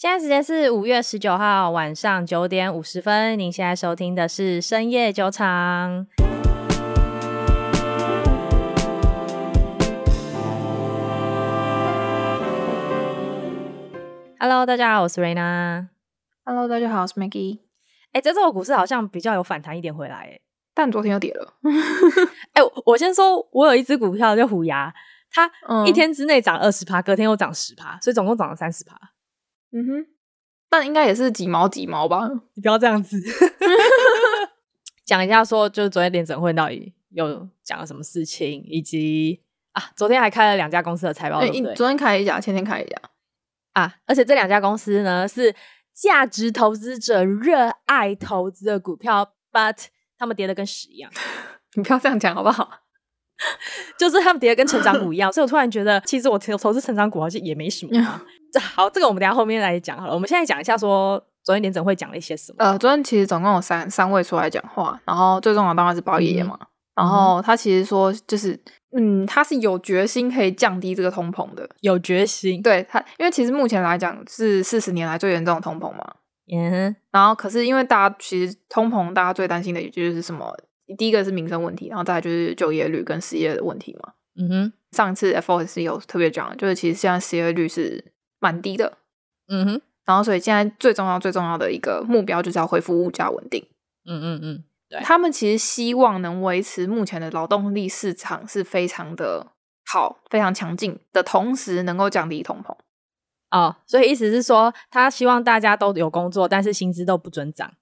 现在时间是五月十九号晚上九点五十分。您现在收听的是深夜酒场。Hello，大家好，我是 Raina。Hello，大家好，我是 Maggie。哎，这周股市好像比较有反弹一点回来，哎，但昨天又跌了。哎，我先说，我有一只股票叫虎牙，它一天之内涨二十趴，隔天又涨十趴，所以总共涨了三十趴。嗯哼，但应该也是几毛几毛吧？你不要这样子。讲一下说，就是昨天联整会到底有讲了什么事情，以及啊，昨天还开了两家公司的财报？昨天开一家，前天开一家啊，而且这两家公司呢是价值投资者热爱投资的股票，but 他们跌的跟屎一样。你不要这样讲好不好？就是他们跌的跟成长股一样，所以我突然觉得，其实我投投资成长股好像也没什么啊。这好，这个我们等下后面来讲好了。我们现在讲一下说，昨天联总会讲了一些什么？呃，昨天其实总共有三三位出来讲话，然后最重要的当然是包爷爷嘛。嗯、然后他其实说，就是嗯，他是有决心可以降低这个通膨的，有决心。对他，因为其实目前来讲是四十年来最严重的通膨嘛。嗯。然后可是因为大家其实通膨，大家最担心的也就是什么？第一个是民生问题，然后再来就是就业率跟失业的问题嘛。嗯哼。上一次 FOMC 有特别讲，就是其实现在失业率是。蛮低的，嗯哼，然后所以现在最重要、最重要的一个目标就是要恢复物价稳定，嗯嗯嗯，对，他们其实希望能维持目前的劳动力市场是非常的好、非常强劲的同时，能够降低通膨。哦，所以意思是说，他希望大家都有工作，但是薪资都不准涨。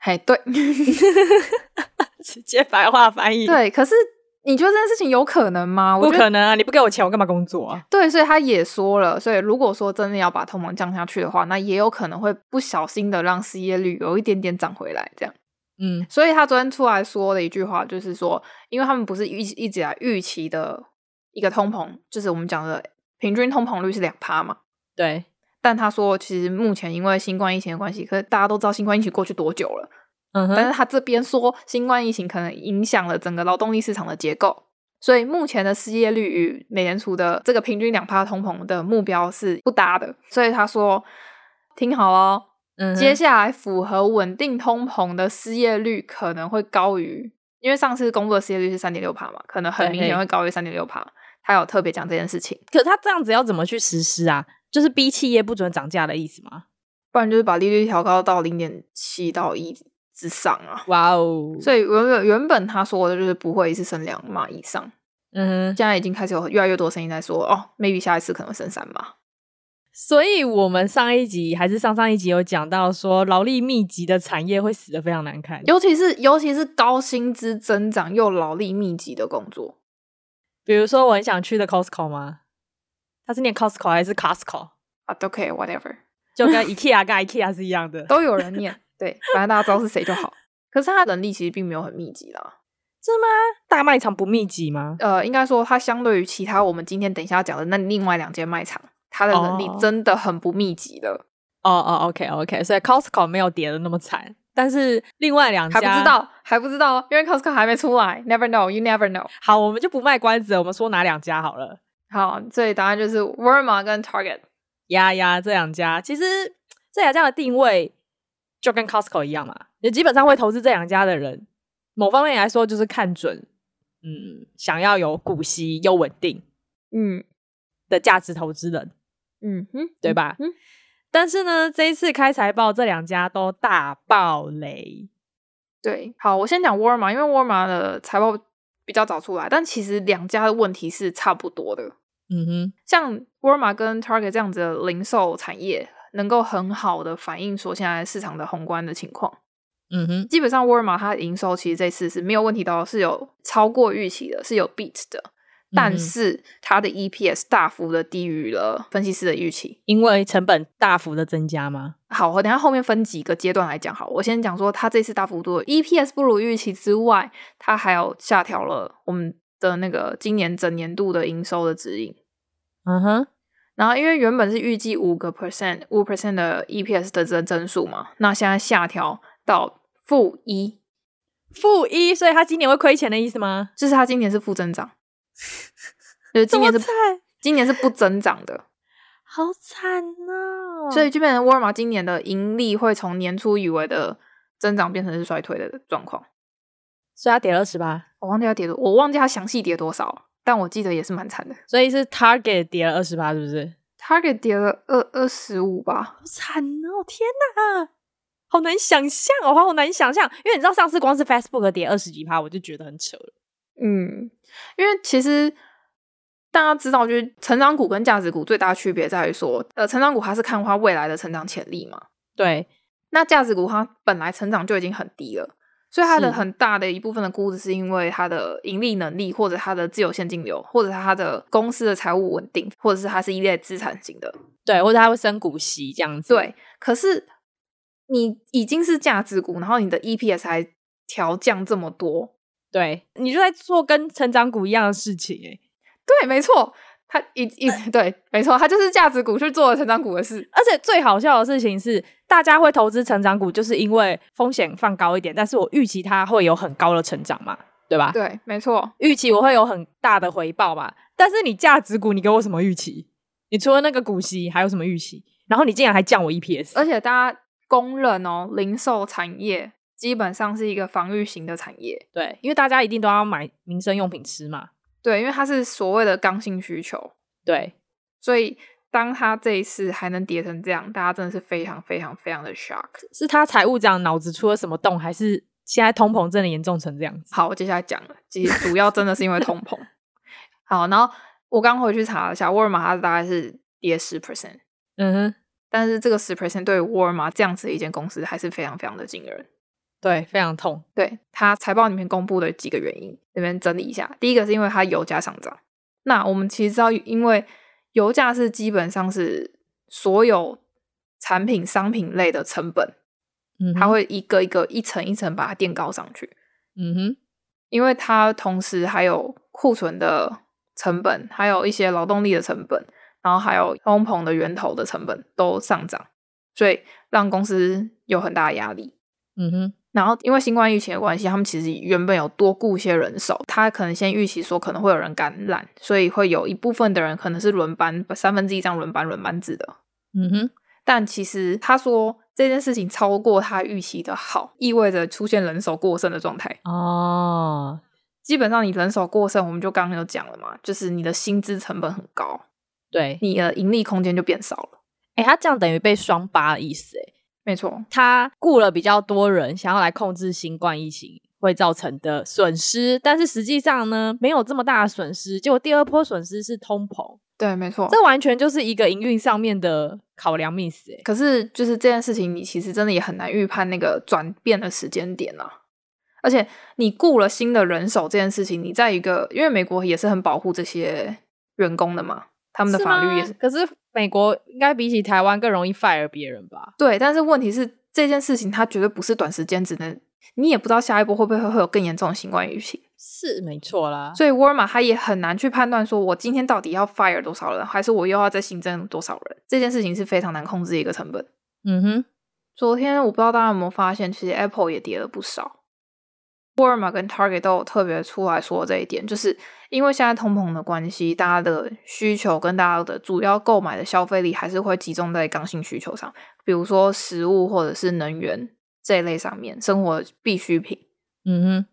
嘿，对，直接白话翻译，对，可是。你觉得这件事情有可能吗？不可能啊！你不给我钱，我干嘛工作啊？对，所以他也说了，所以如果说真的要把通膨降下去的话，那也有可能会不小心的让失业率有一点点涨回来，这样。嗯，所以他昨天出来说的一句话就是说，因为他们不是一一直来预期的一个通膨，就是我们讲的平均通膨率是两趴嘛。对。但他说，其实目前因为新冠疫情的关系，可是大家都知道新冠疫情过去多久了。嗯哼，但是他这边说新冠疫情可能影响了整个劳动力市场的结构，所以目前的失业率与美联储的这个平均两趴通膨的目标是不搭的。所以他说，听好哦，嗯，接下来符合稳定通膨的失业率可能会高于，因为上次公布的失业率是三点六趴嘛，可能很明显会高于三点六趴。他有特别讲这件事情，可是他这样子要怎么去实施啊？就是逼企业不准涨价的意思吗？不然就是把利率调高到零点七到一。之上啊，哇哦！所以原本原本他说的就是不会一次升两码以上，嗯哼，现在已经开始有越来越多声音在说，哦，maybe 下一次可能会升三码。所以我们上一集还是上上一集有讲到说，劳力密集的产业会死的非常难看，尤其是尤其是高薪资增长又劳力密集的工作，比如说我很想去的 Costco 吗？他是念 Costco 还是 Costco 啊？都可以，whatever，就跟 IKEA 跟 IKEA 是一样的，都有人念。对，反正大家知道是谁就好。可是他能力其实并没有很密集啦，是吗？大卖场不密集吗？呃，应该说它相对于其他我们今天等一下要讲的那另外两间卖场，它的能力真的很不密集的。哦哦，OK OK，所以 Costco 没有跌的那么惨，但是另外两家还不知道，还不知道，因为 Costco 还没出来，Never know，You never know。好，我们就不卖关子，我们说哪两家好了。好，所以答案就是 Walmart 跟 Target。呀呀，这两家其实这两家的定位。就跟 Costco 一样嘛，也基本上会投资这两家的人，某方面来说就是看准，嗯，想要有股息又稳定，嗯的价值投资人，嗯哼，对吧？嗯，但是呢，这一次开财报，这两家都大爆雷。对，好，我先讲沃尔玛，因为沃尔玛的财报比较早出来，但其实两家的问题是差不多的。嗯哼，像沃尔玛跟 Target 这样子的零售产业。能够很好的反映说现在市场的宏观的情况，嗯哼，基本上沃尔玛它的营收其实这次是没有问题的，是有超过预期的，是有 beat 的，但是它的 EPS 大幅的低于了分析师的预期，因为成本大幅的增加吗？好，我等下后面分几个阶段来讲。好，我先讲说它这次大幅度的 EPS 不如预期之外，它还有下调了我们的那个今年整年度的营收的指引，嗯哼。然后，因为原本是预计五个 percent、五 percent 的 EPS 的增增速嘛，那现在下调到负一，负一，所以他今年会亏钱的意思吗？就是他今年是负增长，就是今年是今年是不增长的，好惨哦！所以就变成沃尔玛今年的盈利会从年初以为的增长变成是衰退的状况。所以它跌了二十八，我忘记它跌多，我忘记它详细跌多少，但我记得也是蛮惨的。所以是 Target 跌了二十八，是不是？Target 跌了二二十五吧，好惨哦！天哪，好难想象哦，好难想象，因为你知道上次光是 Facebook 跌二十几趴，我就觉得很扯了。嗯，因为其实大家知道，就是成长股跟价值股最大的区别在于说，呃，成长股它是看它未来的成长潜力嘛，对，那价值股它本来成长就已经很低了。所以它的很大的一部分的估值是因为它的盈利能力，或者它的自由现金流，或者它的公司的财务稳定，或者是它是一类资产型的，对，或者它会升股息这样子。对，可是你已经是价值股，然后你的 EPS 还调降这么多，对，你就在做跟成长股一样的事情，欸，哎，对，没错。他一一对，没错，他就是价值股去做了成长股的事。而且最好笑的事情是，大家会投资成长股，就是因为风险放高一点，但是我预期它会有很高的成长嘛，对吧？对，没错，预期我会有很大的回报嘛。但是你价值股，你给我什么预期？你除了那个股息，还有什么预期？然后你竟然还降我 EPS，而且大家公认哦，零售产业基本上是一个防御型的产业，对，因为大家一定都要买民生用品吃嘛。对，因为它是所谓的刚性需求，对，所以当它这一次还能跌成这样，大家真的是非常非常非常的 shock。是他财务长脑子出了什么洞，还是现在通膨真的严重成这样子？好，我接下来讲了，其实主要真的是因为通膨。好，然后我刚回去查了一下，沃尔玛它大概是跌十 percent，嗯哼，但是这个十 percent 对于沃尔玛这样子的一间公司还是非常非常的惊人。对，非常痛。对，他财报里面公布的几个原因，这边整理一下。第一个是因为它油价上涨。那我们其实知道，因为油价是基本上是所有产品、商品类的成本，嗯，它会一个一个、一层一层把它垫高上去。嗯哼，因为它同时还有库存的成本，还有一些劳动力的成本，然后还有通膨的源头的成本都上涨，所以让公司有很大的压力。嗯哼。然后，因为新冠疫情的关系，他们其实原本有多雇一些人手，他可能先预期说可能会有人感染，所以会有一部分的人可能是轮班，三分之一这样轮班轮班制的。嗯哼。但其实他说这件事情超过他预期的好，意味着出现人手过剩的状态。哦。基本上你人手过剩，我们就刚刚有讲了嘛，就是你的薪资成本很高，对，你的盈利空间就变少了。哎，他这样等于被双八的意思，哎。没错，他雇了比较多人，想要来控制新冠疫情会造成的损失，但是实际上呢，没有这么大的损失。结果第二波损失是通膨，对，没错，这完全就是一个营运上面的考量 miss。可是就是这件事情，你其实真的也很难预判那个转变的时间点啊。而且你雇了新的人手这件事情，你在一个因为美国也是很保护这些员工的嘛，他们的法律也是，是可是。美国应该比起台湾更容易 fire 别人吧？对，但是问题是这件事情它绝对不是短时间只能，你也不知道下一波会不会会有更严重的新冠疫情，是没错啦。所以沃尔玛它也很难去判断说，我今天到底要 fire 多少人，还是我又要再新增多少人？这件事情是非常难控制的一个成本。嗯哼，昨天我不知道大家有没有发现，其实 Apple 也跌了不少。沃尔玛跟 Target 都有特别出来说这一点，就是因为现在通膨的关系，大家的需求跟大家的主要购买的消费力还是会集中在刚性需求上，比如说食物或者是能源这一类上面，生活必需品。嗯哼，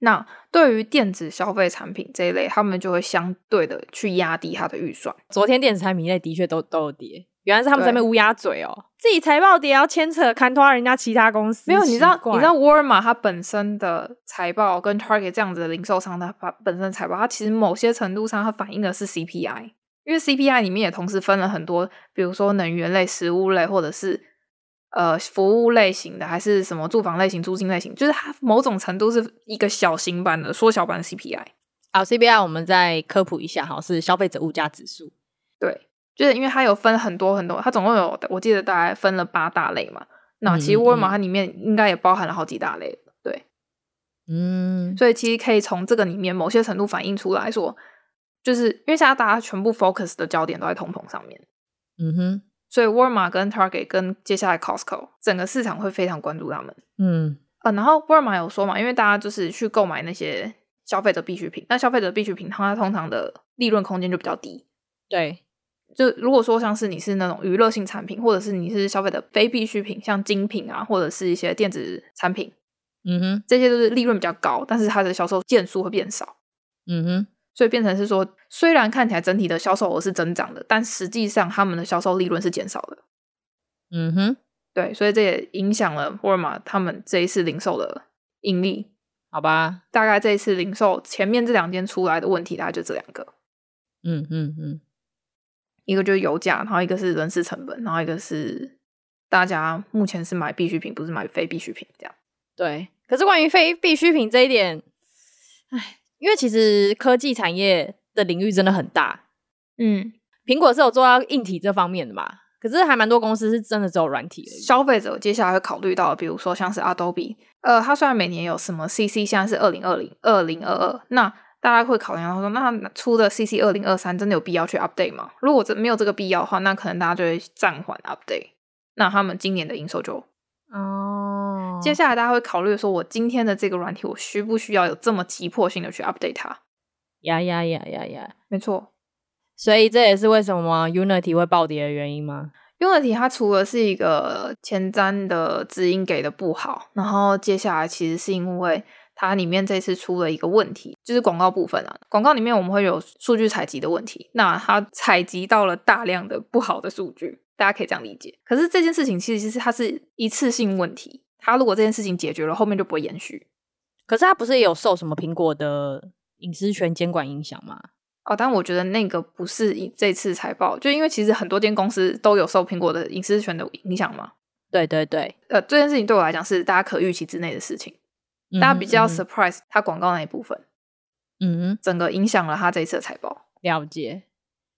那对于电子消费产品这一类，他们就会相对的去压低它的预算。昨天电子产品类的确都都有跌。原来是他们在那边乌鸦嘴哦，自己财报跌要牵扯看拖人家其他公司。没有，你知道你知道沃尔玛它本身的财报跟 Target 这样子的零售商，它本身的财报，它其实某些程度上它反映的是 CPI，因为 CPI 里面也同时分了很多，比如说能源类、食物类，或者是呃服务类型的，还是什么住房类型、租金类型，就是它某种程度是一个小型版的缩小版的 CPI。好，CPI 我们再科普一下哈，是消费者物价指数，对。就是因为它有分很多很多，它总共有我记得大概分了八大类嘛。那其实沃尔玛它里面应该也包含了好几大类，对，嗯，所以其实可以从这个里面某些程度反映出来说，就是因为现在大家全部 focus 的焦点都在通膨上面，嗯哼，所以沃尔玛跟 Target 跟接下来 Costco 整个市场会非常关注他们，嗯，呃，然后沃尔玛有说嘛，因为大家就是去购买那些消费者必需品，那消费者必需品它通常的利润空间就比较低，对。就如果说像是你是那种娱乐性产品，或者是你是消费的非必需品，像精品啊，或者是一些电子产品，嗯哼，这些都是利润比较高，但是它的销售件数会变少，嗯哼，所以变成是说，虽然看起来整体的销售额是增长的，但实际上他们的销售利润是减少的，嗯哼，对，所以这也影响了沃尔玛他们这一次零售的盈利，好吧，大概这一次零售前面这两间出来的问题，大概就这两个，嗯嗯嗯。一个就是油价，然后一个是人事成本，然后一个是大家目前是买必需品，不是买非必需品这样。对，可是关于非必需品这一点，唉，因为其实科技产业的领域真的很大。嗯，苹果是有做到硬体这方面的嘛？可是还蛮多公司是真的只有软体而已。消费者接下来会考虑到，比如说像是 Adobe，呃，它虽然每年有什么 CC，现在是二零二零、二零二二，那。大家会考量到说，那出的 CC 二零二三真的有必要去 update 吗？如果这没有这个必要的话，那可能大家就会暂缓 update。那他们今年的营收就哦，接下来大家会考虑说，我今天的这个软体，我需不需要有这么急迫性的去 update 它？呀呀呀呀呀，没错。所以这也是为什么 Unity 会暴跌的原因吗？Unity 它除了是一个前瞻的指引给的不好，然后接下来其实是因为。它里面这次出了一个问题，就是广告部分啊。广告里面我们会有数据采集的问题，那它采集到了大量的不好的数据，大家可以这样理解。可是这件事情其实是它是一次性问题，它如果这件事情解决了，后面就不会延续。可是它不是也有受什么苹果的隐私权监管影响吗？哦，但我觉得那个不是这次财报，就因为其实很多间公司都有受苹果的隐私权的影响嘛。对对对，呃，这件事情对我来讲是大家可预期之内的事情。大家比较 surprise 它广告那一部分，嗯，整个影响了他这一次的财报。了解，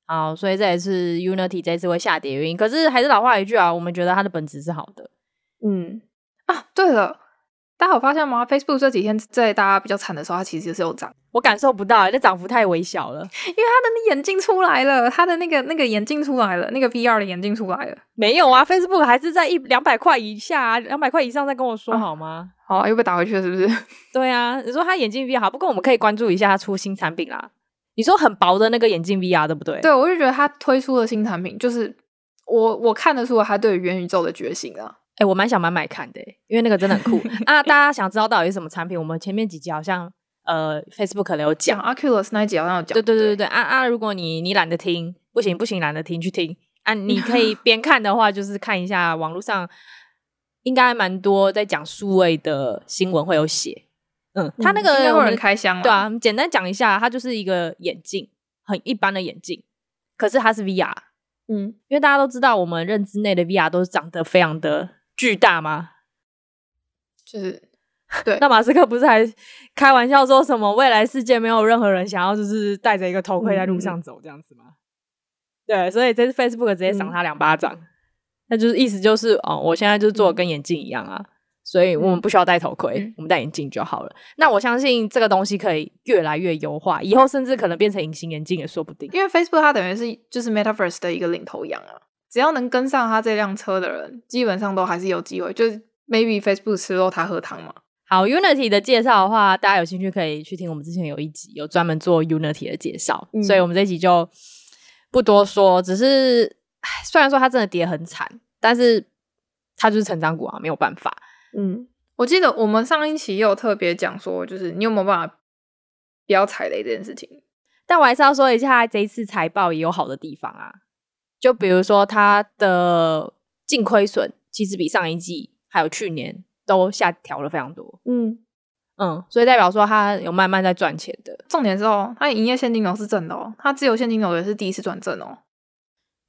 好，所以这也是 Unity 这一次会下跌原因。可是还是老话一句啊，我们觉得它的本质是好的。嗯，啊，对了。大家有发现吗？Facebook 这几天在大家比较惨的时候，它其实是有涨。我感受不到，那涨幅太微小了。因为它的那眼镜出来了，它的那个那个眼镜出来了，那个 VR 的眼镜出来了。没有啊，Facebook 还是在一两百块以下啊，两百块以上再跟我说好吗？好啊，又被打回去了，是不是？对啊，你说它眼镜 VR 好，不过我们可以关注一下它出新产品啦。你说很薄的那个眼镜 VR 对不对？对，我就觉得它推出的新产品，就是我我看得出来它对元宇宙的觉醒啊。我蛮想买买看的，因为那个真的很酷 啊！大家想知道到底是什么产品？我们前面几集好像呃，Facebook 有讲，Oculus 那一集好像有讲。对对对对对啊啊！如果你你懒得听，不行不行，懒得听去听啊！你可以 边看的话，就是看一下网络上应该蛮多在讲数位的新闻会有写。嗯，他那个有人开箱对啊，简单讲一下，它就是一个眼镜，很一般的眼镜，可是它是 VR。嗯，因为大家都知道，我们认知内的 VR 都是长得非常的。巨大吗？就是对。那马斯克不是还开玩笑说什么未来世界没有任何人想要就是戴着一个头盔在路上走这样子吗？嗯、对，所以这次 Facebook 直接赏他两巴掌。那、嗯、就是意思就是哦，我现在就做的跟眼镜一样啊、嗯，所以我们不需要戴头盔，嗯、我们戴眼镜就好了。那我相信这个东西可以越来越优化，以后甚至可能变成隐形眼镜也说不定。因为 Facebook 它等于是就是 Metaverse 的一个领头羊啊。只要能跟上他这辆车的人，基本上都还是有机会。就是 maybe Facebook 吃肉，他喝汤嘛。好，Unity 的介绍的话，大家有兴趣可以去听我们之前有一集有专门做 Unity 的介绍，嗯，所以我们这一集就不多说。只是，虽然说它真的跌很惨，但是它就是成长股啊，没有办法。嗯，我记得我们上一期也有特别讲说，就是你有没有办法不要踩雷这件事情。但我还是要说一下，这一次财报也有好的地方啊。就比如说，它的净亏损其实比上一季还有去年都下调了非常多。嗯嗯，所以代表说它有慢慢在赚钱的。重点是哦，它营业现金流是正的哦，它自由现金流也是第一次转正哦。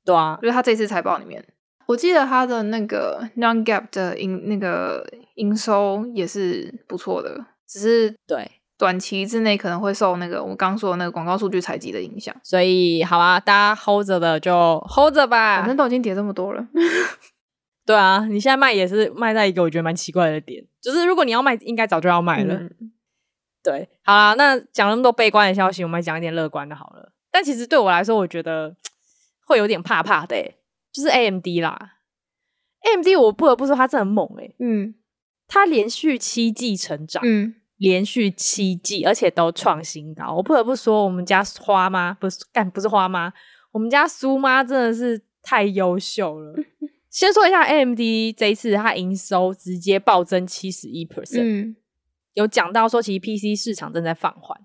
对啊，就是它这次财报里面，我记得它的那个 non-GAAP 的营那个营收也是不错的，只是对。短期之内可能会受那个我刚说的那个广告数据采集的影响，所以好啊，大家 hold 着的就 hold 着吧，反正都已经跌这么多了。对啊，你现在卖也是卖在一个我觉得蛮奇怪的点，就是如果你要卖，应该早就要卖了。嗯、对，好啦，那讲那么多悲观的消息，我们来讲一点乐观的好了。但其实对我来说，我觉得 会有点怕怕的，就是 AMD 啦，AMD 我不得不说它真的很猛诶，嗯，它连续七季成长，嗯。连续七季，而且都创新高。我不得不说，我们家花妈不是干不是花妈，我们家苏妈真的是太优秀了。先说一下 AMD 这一次它营收直接暴增七十一 percent，有讲到说其实 PC 市场正在放缓。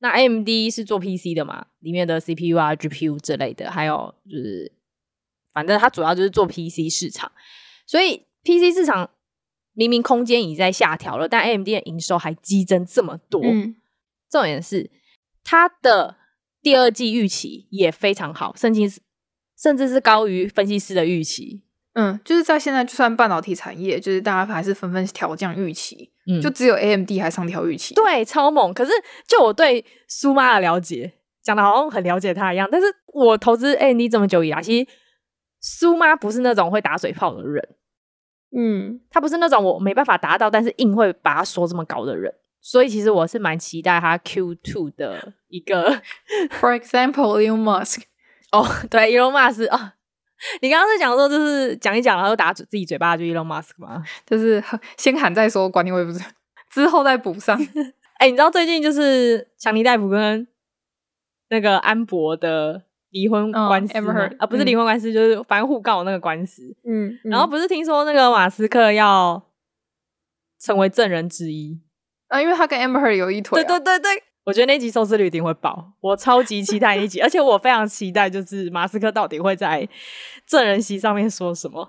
那 AMD 是做 PC 的嘛，里面的 CPU 啊、GPU 之类的，还有就是反正它主要就是做 PC 市场，所以 PC 市场明明空间已在下调了，但 AMD 的营收还激增这么多。嗯，重点是它的第二季预期也非常好，甚至是甚至是高于分析师的预期。嗯，就是在现在，就算半导体产业，就是大家还是纷纷调降预期，嗯，就只有 AMD 还上调预期，对，超猛。可是就我对苏妈的了解，讲的好像很了解他一样，但是我投资 AMD 这么久以来，其实苏妈不是那种会打水泡的人，嗯，他不是那种我没办法达到，但是硬会把它说这么高的人，所以其实我是蛮期待他 Q two 的一个，For example，Elon Musk，哦，对，Elon Musk 啊。你刚刚是讲说，就是讲一讲，然后打自己嘴巴，就 Elon Musk 吗？就是先喊再说，管你会不会，之后再补上。哎、欸，你知道最近就是强尼戴普跟那个安博的离婚官司啊，不是离婚官司，嗯、就是反正互告那个官司。嗯，然后不是听说那个马斯克要成为证人之一啊，因为他跟 Amber 有一腿、啊。对对对对。我觉得那集收视率一定会爆，我超级期待那集，而且我非常期待，就是马斯克到底会在证人席上面说什么。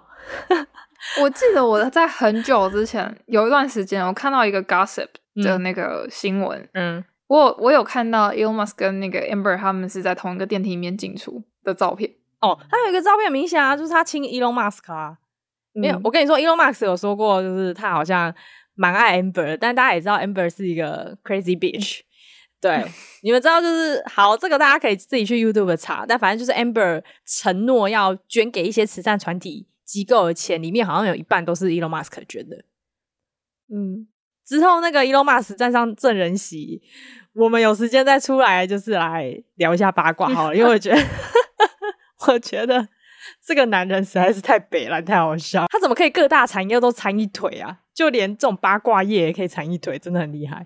我记得我在很久之前有一段时间，我看到一个 gossip 的那个新闻，嗯，我我有看到 Elon Musk 跟那个 Amber 他们是在同一个电梯里面进出的照片。哦，他有一个照片很明显啊，就是他亲 Elon Musk 啊。没有，我跟你说，Elon Musk 有说过，就是他好像蛮爱 Amber，但大家也知道 Amber 是一个 crazy bitch。对，你们知道就是好，这个大家可以自己去 YouTube 查。但反正就是 Amber 承诺要捐给一些慈善团体机构的钱，里面好像有一半都是 Elon Musk 捐的。嗯，之后那个 Elon Musk 站上证人席，我们有时间再出来，就是来聊一下八卦好了。因为我觉得，我觉得这个男人实在是太北了，太好笑。他怎么可以各大产业都掺一腿啊？就连这种八卦业也可以掺一腿，真的很厉害。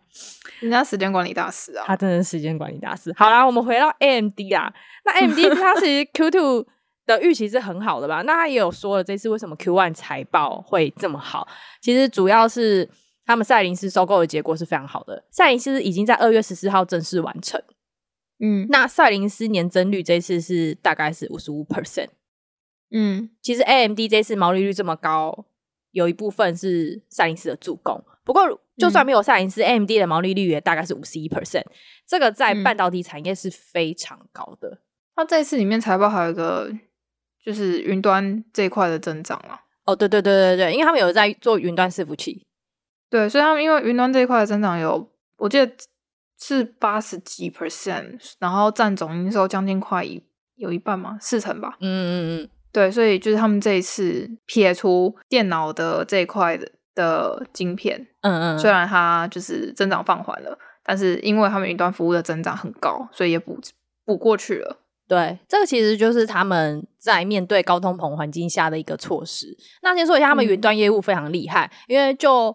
人家时间管理大师啊，他真的是时间管理大师。好啦，我们回到 AMD 啊，那 AMD 它 其实 Q2 的预期是很好的吧？那他也有说了，这次为什么 Q1 财报会这么好？其实主要是他们赛灵思收购的结果是非常好的。赛灵思已经在二月十四号正式完成。嗯，那赛灵思年增率这次是大概是五十五 percent。嗯，其实 AMD 这次毛利率这么高。有一部分是赛灵思的助攻，不过就算没有赛灵思，AMD 的毛利率也大概是五十一 percent，这个在半导体产业是非常高的。那、嗯、这次里面财报还有一个就是云端这一块的增长啊。哦，对对对对对，因为他们有在做云端伺服器，对，所以他们因为云端这一块的增长有，我记得是八十几 percent，然后占总营收将近快一有一半嘛，四成吧。嗯嗯嗯。对，所以就是他们这一次撇出电脑的这一块的的晶片，嗯嗯，虽然它就是增长放缓了，但是因为他们云端服务的增长很高，所以也补补过去了。对，这个其实就是他们在面对高通膨环境下的一个措施。那先说一下，他们云端业务非常厉害，嗯、因为就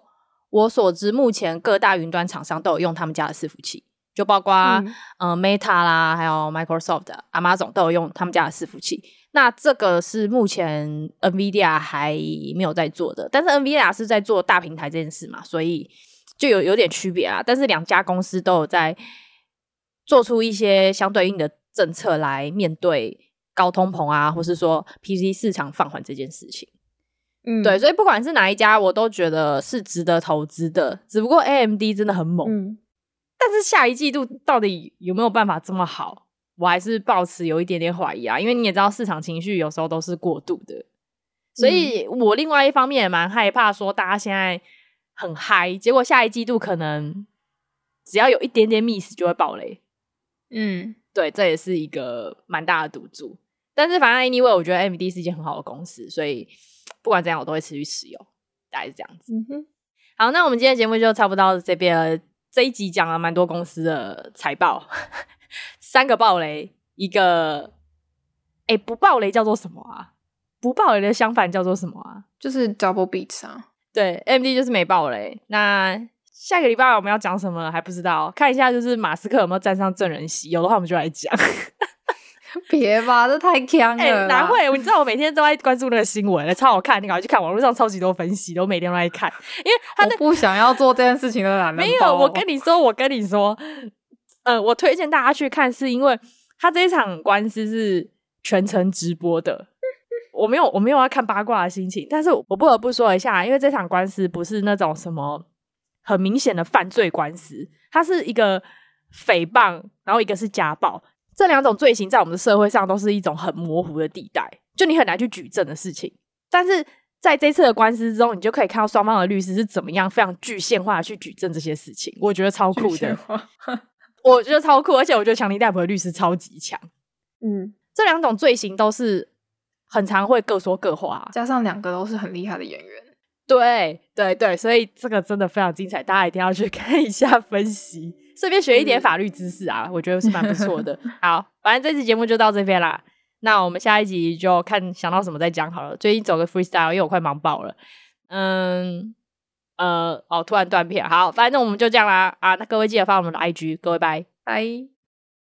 我所知，目前各大云端厂商都有用他们家的伺服器，就包括嗯、呃、Meta 啦，还有 Microsoft、Amazon 都有用他们家的伺服器。那这个是目前 NVIDIA 还没有在做的，但是 NVIDIA 是在做大平台这件事嘛，所以就有有点区别啊。但是两家公司都有在做出一些相对应的政策来面对高通膨啊，或是说 PC 市场放缓这件事情。嗯，对，所以不管是哪一家，我都觉得是值得投资的。只不过 AMD 真的很猛，嗯，但是下一季度到底有没有办法这么好？我还是抱持有一点点怀疑啊，因为你也知道市场情绪有时候都是过度的，所以我另外一方面也蛮害怕说大家现在很嗨，结果下一季度可能只要有一点点 miss 就会爆雷。嗯，对，这也是一个蛮大的赌注。但是反正 anyway，我觉得 AMD 是一件很好的公司，所以不管怎样我都会持续持有，大概是这样子。嗯哼，好，那我们今天节目就差不多到这边了。这一集讲了蛮多公司的财报。三个暴雷，一个哎、欸、不暴雷叫做什么啊？不暴雷的相反叫做什么啊？就是 double beats 啊。对，AMD 就是没暴雷。那下个礼拜我们要讲什么还不知道，看一下就是马斯克有没有站上证人席，有的话我们就来讲。别吧，这太锵了、欸。哪会？你知道我每天都在关注那个新闻，超好看。你赶快去看网络上超级多分析，我每天都在看。因为他那不想要做这件事情的男人，没有。我跟你说，我跟你说，呃，我推荐大家去看，是因为他这一场官司是全程直播的。我没有，我没有要看八卦的心情，但是我不得不说一下，因为这场官司不是那种什么很明显的犯罪官司，它是一个诽谤，然后一个是家暴。这两种罪行在我们的社会上都是一种很模糊的地带，就你很难去举证的事情。但是在这次的官司之中，你就可以看到双方的律师是怎么样非常具现化的去举证这些事情，我觉得超酷的。我觉得超酷，而且我觉得强尼戴普的律师超级强。嗯，这两种罪行都是很常会各说各话，加上两个都是很厉害的演员。对对对，所以这个真的非常精彩，大家一定要去看一下分析。顺便学一点法律知识啊，嗯、我觉得是蛮不错的。好，反正这期节目就到这边啦。那我们下一集就看想到什么再讲好了。最近走个 freestyle，因为我快忙爆了。嗯，呃，哦，突然断片。好，反正我们就这样啦。啊，那各位记得发我们的 IG，各位拜拜。